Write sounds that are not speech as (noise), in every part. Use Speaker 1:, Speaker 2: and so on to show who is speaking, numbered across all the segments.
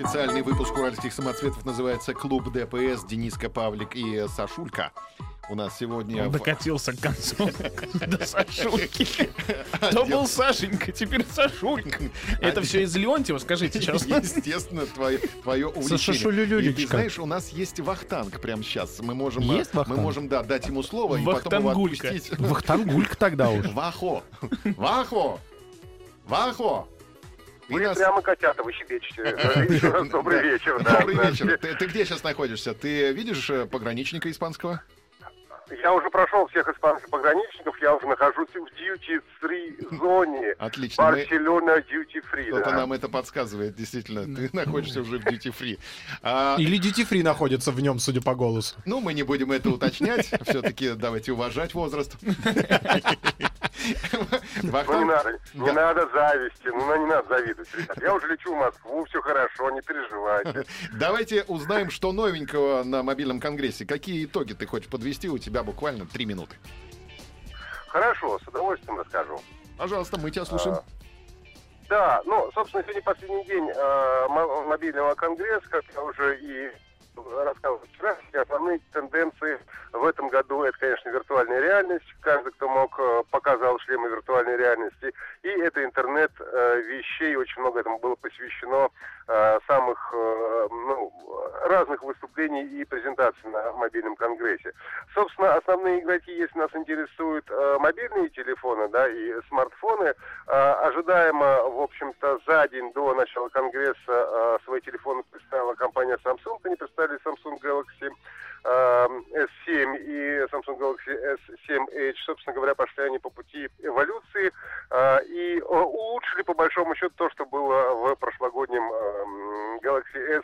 Speaker 1: Специальный выпуск уральских самоцветов называется «Клуб ДПС» Дениска Павлик и Сашулька. У нас сегодня...
Speaker 2: Он докатился к концу (laughs) до Сашульки. То был Сашенька, теперь Сашулька. Это все из Леонтьева, скажите честно.
Speaker 1: Естественно, твое, увлечение. И ты знаешь, у нас есть вахтанг прямо сейчас. Мы можем, мы можем да, дать ему слово и потом его отпустить.
Speaker 3: Вахтангулька тогда уж.
Speaker 1: Вахо! Вахо! Вахо!
Speaker 4: Вы
Speaker 1: нас-
Speaker 4: прямо котята вы щебечете. (laughs) Еще раз добрый вечер. да,
Speaker 1: Добрый вечер. Ты, где сейчас находишься? Ты видишь э, пограничника испанского?
Speaker 4: Я уже прошел всех испанских пограничников, я уже нахожусь в duty-free зоне.
Speaker 1: Отлично. Мы-
Speaker 4: Барселона duty-free.
Speaker 1: Кто-то
Speaker 4: да.
Speaker 1: нам это подсказывает, действительно. Ты находишься уже в duty free. А,
Speaker 3: Или Duty Free находится в нем, судя по голосу.
Speaker 1: ну, мы не будем это уточнять. (laughs) Все-таки давайте уважать возраст. (laughs) (laughs)
Speaker 4: Ну не надо, не надо зависти, ну не надо завидовать, ребят. Я уже лечу в Москву, все хорошо, не переживайте. (laughs)
Speaker 1: Давайте узнаем, что новенького на мобильном конгрессе. Какие итоги ты хочешь подвести? У тебя буквально три минуты.
Speaker 4: Хорошо, с удовольствием расскажу.
Speaker 1: Пожалуйста, мы тебя слушаем.
Speaker 4: А, Да, ну, собственно, сегодня последний день мо- мобильного конгресса, как я уже и рассказывал вчера, основные тенденции в этом году это, конечно, виртуальная реальность. Каждый, кто мог, э, показал шлемы виртуальной реальности. И это интернет э, вещей. Очень много этому было посвящено э, самых ну, разных выступлений и презентаций на мобильном конгрессе. Собственно, основные игроки, если нас интересуют мобильные телефоны, да, и смартфоны, ожидаемо, в общем-то, за день до начала конгресса э, свои телефоны представила компания Samsung. Они представили Samsung Galaxy э, S7 и Samsung Galaxy S7 Edge. Собственно говоря, пошли они по пути эволюции э, и э, улучшили, по большому счету, то, что было в прошлогоднем э, Galaxy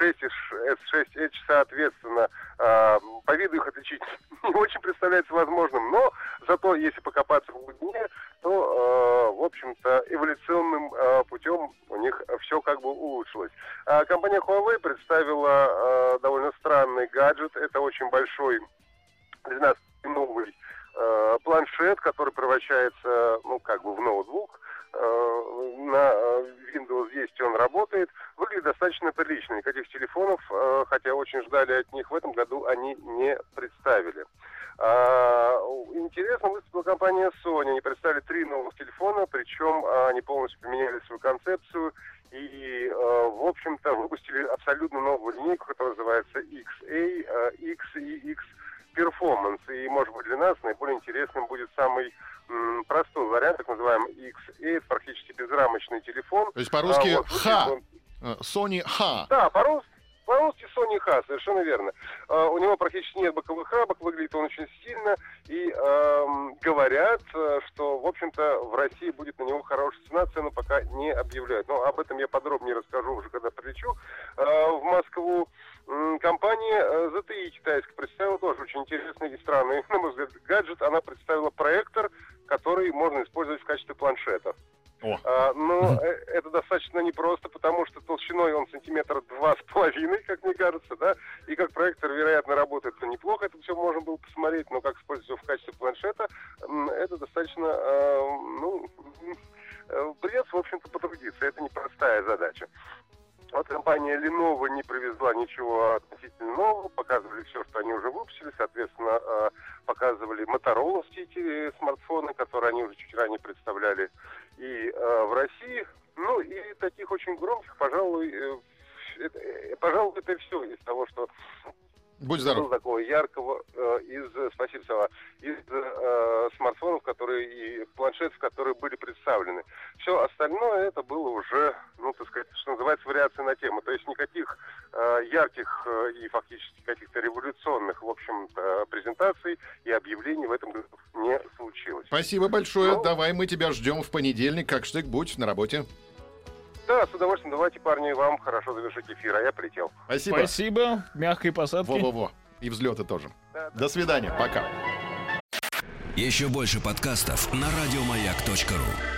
Speaker 4: S6 и Ш- S6 Edge, соответственно. Э, по виду их отличить (laughs) не очень представляется возможным, но зато, если покопаться в глубине, то, э, в общем-то, эволюционным э, путем у них все как бы улучшилось. А компания Huawei представила довольно странный гаджет. Это очень большой 12-новый э, планшет, который превращается, ну, как бы в ноутбук. На э, Windows 10 он работает. Выглядит достаточно прилично. Никаких телефонов, э, хотя очень ждали от них в этом году, они не представили. А, Интересно выступила компания Sony. Они представили три новых телефона, причем а, они полностью поменяли свою концепцию и, э, в общем-то, выпустили абсолютно новую линейку, которая называется XA, X и X Performance. И, может быть, для нас наиболее интересным будет самый м, простой вариант, так называемый XA, это практически безрамочный телефон.
Speaker 1: То есть по-русски
Speaker 4: А, вот,
Speaker 1: «ха». Э, Sony Ха.
Speaker 4: да, по-русски. По-русски Sony Х, совершенно верно. А, у него практически нет боковых рабок, выглядит он очень стильно. И эм, говорят, э, что, в общем-то, в России будет на него хорошая цена, цену пока не объявляют. Но об этом я подробнее расскажу уже, когда прилечу э, в Москву. Компания э, ZTE китайская представила тоже очень интересный и странный, (laughs) на мой взгляд, гаджет. Она представила проектор, который можно использовать в качестве планшета.
Speaker 1: О.
Speaker 4: А, но (laughs) э, это достаточно непросто, потому что толщиной он сантиметра два с половиной, как мне кажется, да, и как проектор, вероятно, работает неплохо, это все можно было посмотреть, но как использовать его в качестве планшета, это достаточно, (laughs) э, ну, м, э, придется, в общем-то, потрудиться, это непростая задача. Вот компания Lenovo не привезла ничего относительно нового, показывали все, что они уже выпустили, соответственно, э, показывали все эти смартфоны, которые они уже чуть ранее представляли и э, в России. Ну и таких очень громких, пожалуй, э, это, э, пожалуй, это все из того, что
Speaker 1: Будь здоров.
Speaker 4: такого яркого э, из, э, спасибо, Сава, из э, смартфонов, которые и планшетов, которые были представлены. Все остальное это было уже, ну, так сказать, что называется, вариация на тему. То есть никаких э, ярких э, и фактически каких-то революционных, в общем презентаций и объявлений в этом году не случилось.
Speaker 1: Спасибо большое.
Speaker 4: Ну.
Speaker 1: Давай мы тебя ждем в понедельник. Как штык, будь на работе.
Speaker 4: Да, с удовольствием. Давайте, парни, вам хорошо завершить эфир, а я полетел.
Speaker 1: Спасибо.
Speaker 2: Спасибо. Мягкой посадки.
Speaker 1: Во-во-во. И взлеты тоже.
Speaker 4: Да, да.
Speaker 1: До свидания. Пока.
Speaker 5: Еще больше подкастов на радиомаяк.ру.